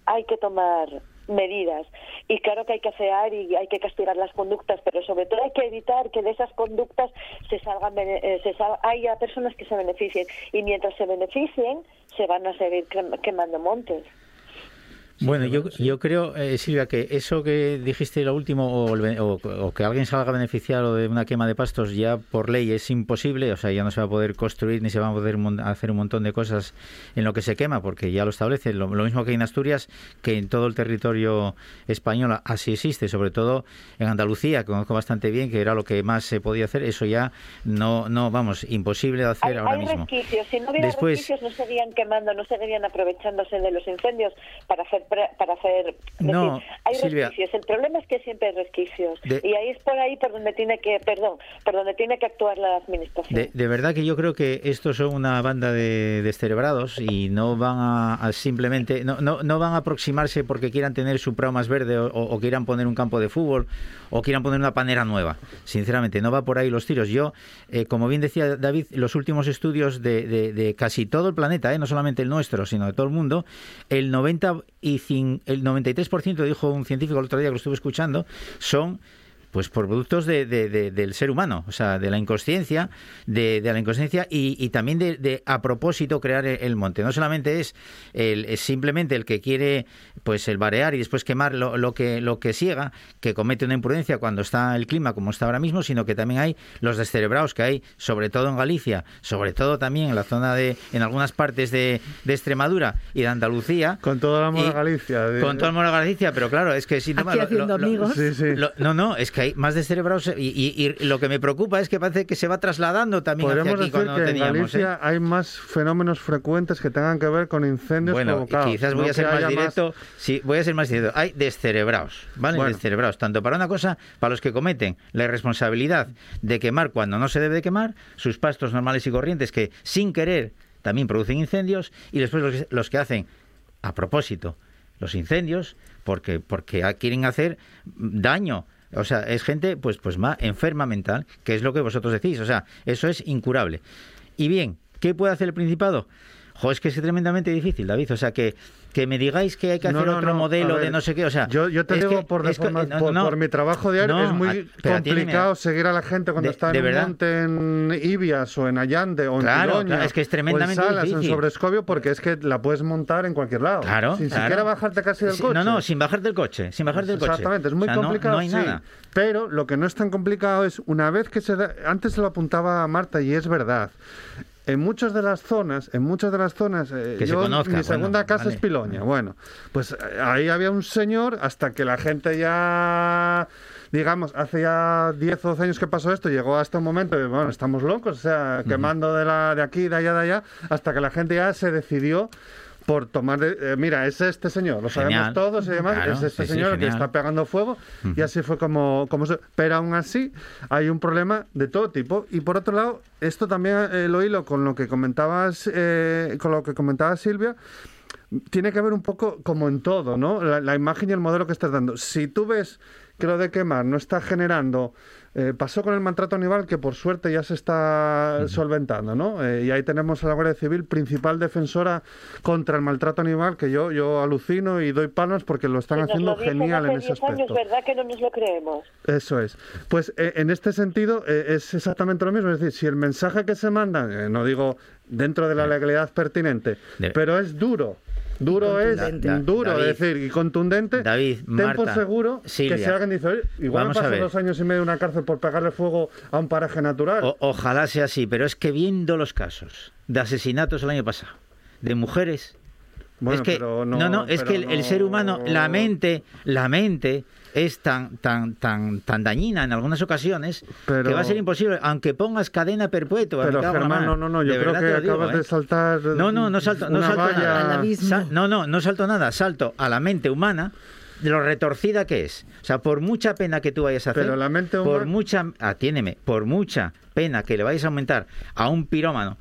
hay que tomar medidas. Y claro que hay que afear y hay que castigar las conductas pero sobre todo hay que evitar que de esas conductas se salgan eh, se sal- haya personas que se beneficien. Y mientras se beneficien se van a seguir quem- quemando montes Bueno, yo, yo creo, eh, Silvia, que eso que dijiste lo último, o, el o- o que alguien salga beneficiado de una quema de pastos, ya por ley es imposible, o sea, ya no se va a poder construir ni se va a poder mon- hacer un montón de cosas en lo que se quema, porque ya lo establece. Lo, lo mismo que en Asturias, que en todo el territorio español así existe, sobre todo en Andalucía, que conozco bastante bien, que era lo que más se podía hacer, eso ya no, no vamos, imposible de hacer Hay, ahora hay mismo. resquicios. Si no hubiera Después- resquicios, no seguirían quemando, no seguirían aprovechándose de los incendios para hacer. Para hacer No, decir, hay Silvia. resquicios. El problema es que siempre hay resquicios. De- Y ahí es por ahí por donde tiene que, perdón, por donde tiene que actuar la administración. De, de verdad que yo creo que estos son una banda de descerebrados y no van a, a simplemente, no, no, no van a aproximarse porque quieran tener su prado más verde o, o quieran poner un campo de fútbol o quieran poner una panera nueva. Sinceramente, no va por ahí los tiros. Yo, eh, como bien decía David, los últimos estudios de, de- de casi todo el planeta, eh, no solamente el nuestro, sino de todo el mundo, el 90 y cin- el 93% dijo un científico el otro día que lo estuve escuchando, son pues por productos de, de- de- del ser humano, o sea, de la inconsciencia, de, de la inconsciencia y, y también de, de, a propósito crear el, el monte. No solamente es, el, es simplemente el que quiere pues el barear y después quemar lo, lo que lo que siega, que comete una imprudencia cuando está el clima como está ahora mismo, sino que también hay los descerebrados que hay, sobre todo en Galicia, sobre todo también en la zona de, en algunas partes de, de Extremadura y de Andalucía. Con todo el amor Y- a Galicia. de- Con todo el amor a Galicia, pero claro, es que no, Aquí haciendo amigos. Sí, sí. lo- no, no, es que hay más descerebrados y, y- y lo que me preocupa es que parece que se va trasladando también hacia Podríamos aquí decir que no en teníamos. ¿eh? Galicia hay más fenómenos frecuentes que tengan que ver con incendios Bueno, provocados. quizás voy a que ser más directo. Sí, voy a ser más directo. Hay descerebrados, ¿vale? Bueno. Descerebrados, tanto para una cosa, para los que cometen la irresponsabilidad de quemar cuando no se debe de quemar, sus pastos normales y corrientes que sin querer también producen incendios, y después los, que- los que hacen a propósito los incendios porque porque quieren hacer daño. O sea, es gente pues pues más enferma mental, que es lo que vosotros decís, o sea, eso es incurable. Y bien, ¿qué puede hacer el Principado? Jo, es que es tremendamente difícil, David. O sea, que, que me digáis que hay que No, hacer no, otro no, modelo a de ver, no sé qué. O sea, yo, yo te digo por, no, por, no, por mi trabajo diario, no, es muy a- complicado seguir a la gente cuando De- está de en verdad. monte en Ibias o en Allande o en Claro, Tiroña, claro, es que es tremendamente o en Salas, difícil. en Sobrescobio, porque es que la puedes montar en cualquier lado. Claro, Sin claro. siquiera bajarte casi del Sí, coche. No, no, sin bajarte del coche, sin bajarte del coche. Exactamente, es muy O sea, no- complicado. No, hay sí. nada. Pero lo que no es tan complicado es una vez que se da, antes se lo apuntaba Marta y es verdad. En muchas de las zonas, en muchas de las zonas, eh, Que se yo, conozca, mi segunda bueno, casa vale. es Piloña. Bueno, pues eh, ahí había un señor hasta que la gente ya, digamos, hace ya 10 o 12 años que pasó esto, llegó hasta un momento, de, bueno, estamos locos, o sea, quemando de, la, de aquí, de allá, de allá, hasta que la gente ya se decidió por tomar, de- eh, mira, es este señor, lo sabemos todos y demás, Claro, es este sí, sí, señor el que está pegando fuego y así fue como, como se- pero aún así hay un problema de todo tipo y por otro lado esto también eh, lo hilo con lo que comentabas eh, con lo que comentaba Silvia tiene que ver un poco como en todo, ¿no? La, la imagen y el modelo que estás dando. Si tú ves que lo de quemar no está generando. Eh, pasó con el maltrato animal que por suerte ya se está solventando, ¿no? Eh, y ahí tenemos a la Guardia Civil, principal defensora contra el maltrato animal, que yo, yo alucino y doy palmas porque lo están haciendo lo genial en ese 10 años, aspecto. ¿verdad que no nos lo creemos? Eso es. Pues eh, en este sentido eh, es exactamente lo mismo. Es decir, si el mensaje que se manda, eh, no digo dentro de la legalidad pertinente, pero es duro. Duro es Da- duro, David, es decir, y contundente. David, ten Marta, por seguro Silvia, que si alguien dice, "Oye, igual vamos me a paso ver. dos años y medio en una cárcel por pegarle fuego a un paraje natural. O- ojalá sea así, pero es que viendo los casos de asesinatos el año pasado, de mujeres, Bueno, es que pero no, no- no, es que el, el ser humano, la mente, la mente es tan tan tan tan dañina en algunas ocasiones Pero- que va a ser imposible, aunque pongas cadena perpetua. Pero Germán, no, no, no, yo creo que digo, acabas ¿eh? de saltar No, no, no salto, no salto nada. Al abismo. Sa- no, no, no salto nada, salto a la mente humana de lo retorcida que es. O sea, por mucha pena que tú vayas a hacer, Pero la mente por humana- mucha, atiéndeme, por mucha pena que le vayas a aumentar a un pirómano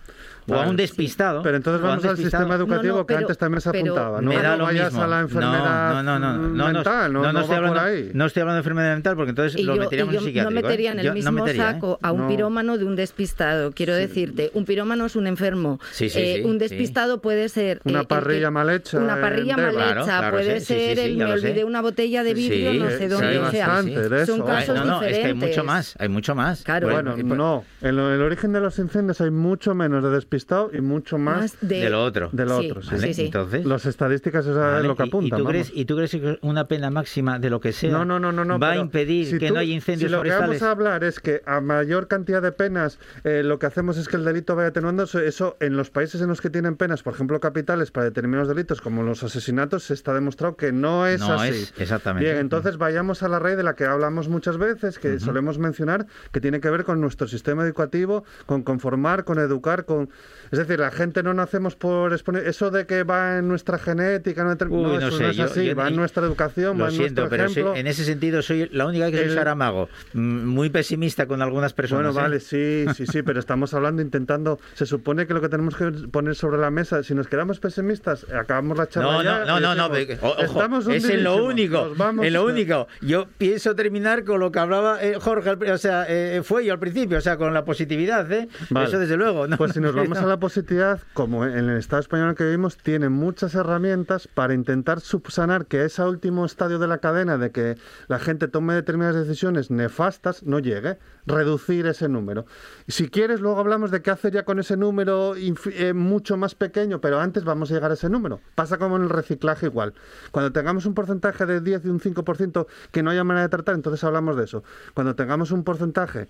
o a un despistado. Pero entonces vamos al sistema educativo No, no, que antes también se apuntaba. No, me da no lo vayas mismo. a la enfermedad no, no, no, no, no, mental, no, no, no, estoy hablando, no estoy hablando de enfermedad mental porque entonces Y lo yo, meteríamos y en psiquiátrico. no metería en ¿eh? el Yo no mismo ¿eh? saco a un No. pirómano de un despistado. Quiero decirte, un pirómano es un enfermo. Sí, sí, Eh, sí, un sí. despistado puede ser... Una eh, parrilla que- mal hecha Una parrilla mal Claro, hecha. claro, puede ser, el- me olvidé una botella de vidrio, no sé dónde. son casos no, no, es que hay diferentes. mucho más, hay mucho más. Bueno, Bueno, no, En lo- el origen de los incendios hay mucho menos de despistado y mucho más, Más de- De lo otro. de lo Sí, otro. sí. ¿Vale? sí, sí. Entonces, Las estadísticas es lo que ¿Y- ¿Y, apuntan. tú crees, ¿Y tú crees que una pena máxima de lo que sea No, no, no, no, no, va a impedir si que tú- no haya incendios si lo que forestales? vamos a hablar es que a mayor cantidad de penas eh, lo que hacemos es que el delito vaya atenuando, eso, eso en los países en los que tienen penas, por ejemplo, capitales para determinados delitos como los asesinatos, se está demostrado que no es No así. es, exactamente. Bien, entonces vayamos a la raíz de la que hablamos muchas veces, que solemos mencionar, que tiene que ver con nuestro sistema educativo, con conformar, con educar, con... Es decir, la gente no nacemos por exponer... Eso de que va en nuestra genética, no, Uy, no, no sé, no es yo- así, yo va ni- en nuestra educación, Lo va en siento, nuestro pero ejemplo. en ese sentido soy la única que soy El- Saramago, mm, muy pesimista con algunas personas. Bueno, ¿eh? vale, sí, sí, sí, pero estamos hablando, intentando. Se supone que lo que tenemos que poner sobre la mesa, si nos quedamos pesimistas, acabamos la charla. No, ya no, no, no, no, decimos, o- ojo, es en lo único, en lo único. Yo pienso terminar con lo que hablaba eh, Jorge, o sea, eh, fue yo al principio, o sea, con la positividad, ¿eh? Vale. Eso desde luego. ¿no? Pues si nos vamos a la positividad, como en el Estado español que vivimos, tiene muchas herramientas para intentar subsanar que ese último estadio de la cadena de que la gente tome determinadas decisiones nefastas no llegue, reducir ese número. Si quieres, luego hablamos de qué hacer ya con ese número eh, mucho más pequeño, pero antes vamos a llegar a ese número. Pasa como en el reciclaje igual. Cuando tengamos un porcentaje de 10 y un 5% que no haya manera de tratar, entonces hablamos de eso. Cuando tengamos un porcentaje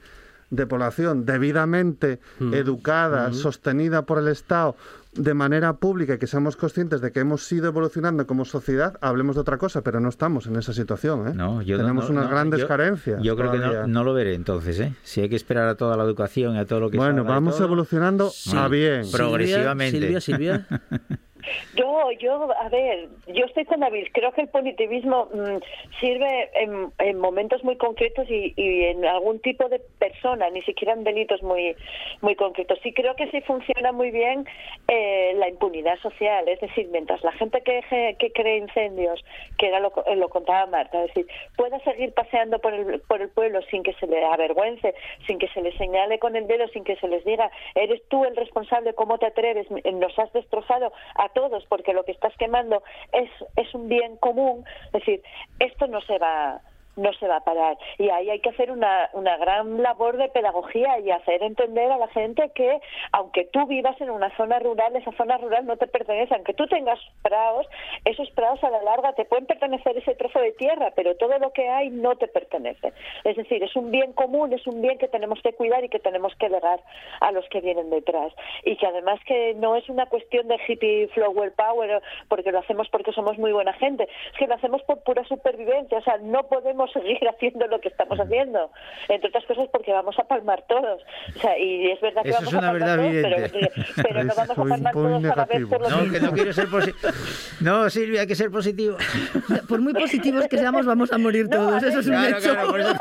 de población debidamente educada, sostenida por el Estado de manera pública y que seamos conscientes de que hemos ido evolucionando como sociedad, hablemos de otra cosa, pero no estamos en esa situación. ¿eh? No, yo no- Tenemos no- unas no, grandes yo- carencias. Yo creo que todavía. no, no lo veré entonces, ¿eh? Si hay que esperar a toda la educación y a todo lo que se Bueno, vamos todo, evolucionando a bien. Silvia, Progresivamente. Silvia, Silvia. Yo, yo, a ver, yo estoy con David. Creo que el punitivismo mm, sirve en, en momentos muy concretos y, y en algún tipo de persona, ni siquiera en delitos muy, muy concretos. Sí creo que sí funciona muy bien eh, la impunidad social. Es decir, mientras la gente que, que cree incendios, que era lo, co- lo contaba Marta, es decir, pueda seguir paseando por el, por el pueblo sin que se le avergüence, sin que se le señale con el dedo, sin que se les diga, eres tú el responsable, ¿cómo te atreves? Nos has destrozado todos porque lo que estás quemando es, es un bien común. Es decir, esto no se va no se va a parar. Y ahí hay que hacer una, una gran labor de pedagogía y hacer entender a la gente que aunque tú vivas en una zona rural, esa zona rural no te pertenece. Aunque tú tengas prados, esos prados a la larga te pueden pertenecer ese trozo de tierra, pero todo lo que hay no te pertenece. Es decir, es un bien común, es un bien que tenemos que cuidar y que tenemos que legar a los que vienen detrás. Y que además que no es una cuestión de hippie flower power, porque lo hacemos porque somos muy buena gente, es que lo hacemos por pura supervivencia. O sea, no podemos seguir haciendo lo que estamos haciendo. Entre otras cosas porque vamos a palmar todos. O sea, y es verdad que Eso vamos es una a palmar verdad todos, pero, pero no Es vamos a palmar todos a la vez negativo. por lo No, que no quiero ser positivo. No, Silvia, hay que ser positivo. Por muy positivos que seamos, vamos a morir No, todos. a Eso es un claro, hecho. claro, por eso-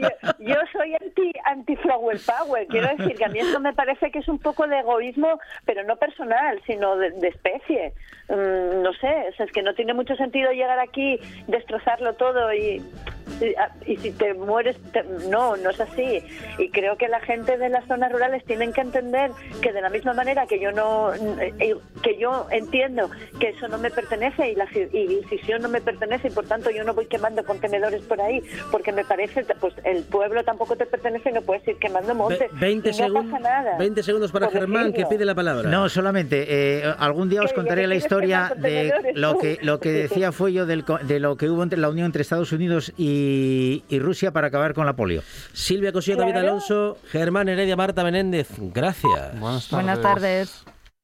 yo, yo soy anti anti flower power quiero decir que a mí esto me parece que es un poco de egoísmo pero no personal sino de, de especie Mm, no sé o sea, es que no tiene mucho sentido llegar aquí destrozarlo todo y y, ah, y si te mueres te- no no es así. Y creo que la gente de las zonas rurales tienen que entender que de la misma manera que yo no eh, que yo entiendo que eso no me pertenece y la ci- y Fisión no me pertenece y por tanto yo no voy quemando contenedores por ahí porque me parece pues el pueblo tampoco te pertenece y no puedes ir quemando montes. Ve- 20, y no segun- pasa nada. 20 segundos para Germán, que pide la palabra. No, solamente eh, algún día os contaré ¿Ya la historia de lo que lo que decía fue yo del, de lo que hubo entre la unión entre Estados Unidos y, y Rusia para acabar con la polio. Silvia Cosío, David. Alonso, Germán Heredia, Marta Menéndez. Gracias. Buenas Buenas tardes.